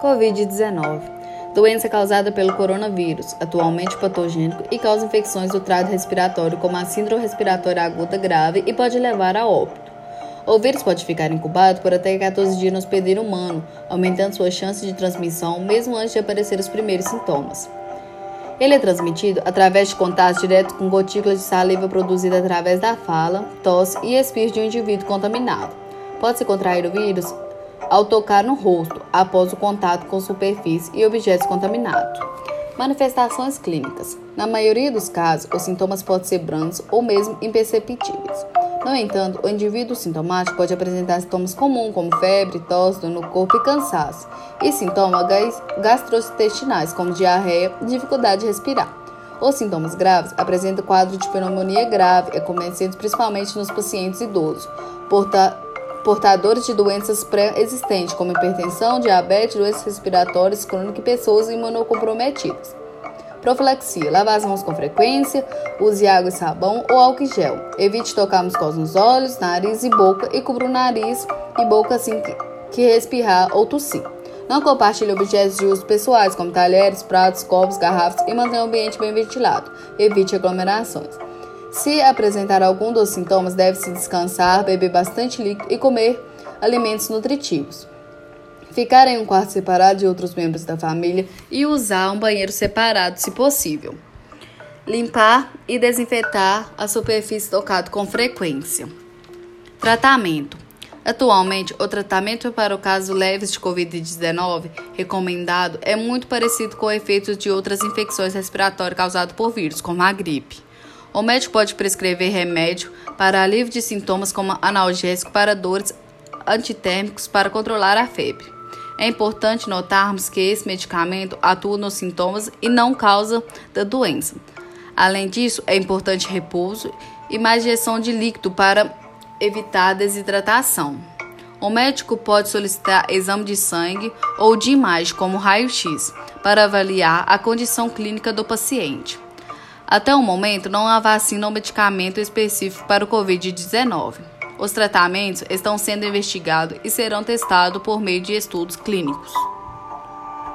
Covid-19. Doença causada pelo coronavírus, atualmente patogênico e causa infecções do trato respiratório, como a síndrome respiratória aguda grave e pode levar a óbito. O vírus pode ficar incubado por até 14 dias no hospedeiro humano, aumentando sua chance de transmissão mesmo antes de aparecer os primeiros sintomas. Ele é transmitido através de contato direto com gotículas de saliva produzida através da fala, tosse e espirro de um indivíduo contaminado. Pode-se contrair o vírus ao tocar no rosto, após o contato com superfície e objetos contaminados. Manifestações clínicas. Na maioria dos casos, os sintomas podem ser brandos ou mesmo imperceptíveis. No entanto, o indivíduo sintomático pode apresentar sintomas comuns como febre, tosse, dor no corpo e cansaço, e sintomas gastrointestinais como diarreia e dificuldade de respirar. Os sintomas graves apresentam quadro de pneumonia grave, acometendo principalmente nos pacientes idosos, porta portadores de doenças pré-existentes, como hipertensão, diabetes, doenças respiratórias crônicas e pessoas imunocomprometidas. Profilaxia: lavar as mãos com frequência, use água e sabão ou álcool gel. Evite tocar mucosa nos olhos, nariz e boca e cubra o nariz e boca assim que respirar ou tossir. Não compartilhe objetos de uso pessoais, como talheres, pratos, copos, garrafas e mantenha o ambiente bem ventilado. Evite aglomerações. Se apresentar algum dos sintomas, deve-se descansar, beber bastante líquido e comer alimentos nutritivos. Ficar em um quarto separado de outros membros da família e usar um banheiro separado, se possível. Limpar e desinfetar a superfície tocada com frequência. Tratamento. Atualmente, o tratamento para o caso leves de Covid-19 recomendado é muito parecido com efeitos de outras infecções respiratórias causadas por vírus, como a gripe. O médico pode prescrever remédio para alívio de sintomas como analgésico para dores antitérmicos para controlar a febre. É importante notarmos que esse medicamento atua nos sintomas e não causa da doença. Além disso, é importante repouso e mais injeção de líquido para evitar desidratação. O médico pode solicitar exame de sangue ou de imagem, como raio-x, para avaliar a condição clínica do paciente. Até o momento, não há vacina ou medicamento específico para o Covid-19. Os tratamentos estão sendo investigados e serão testados por meio de estudos clínicos.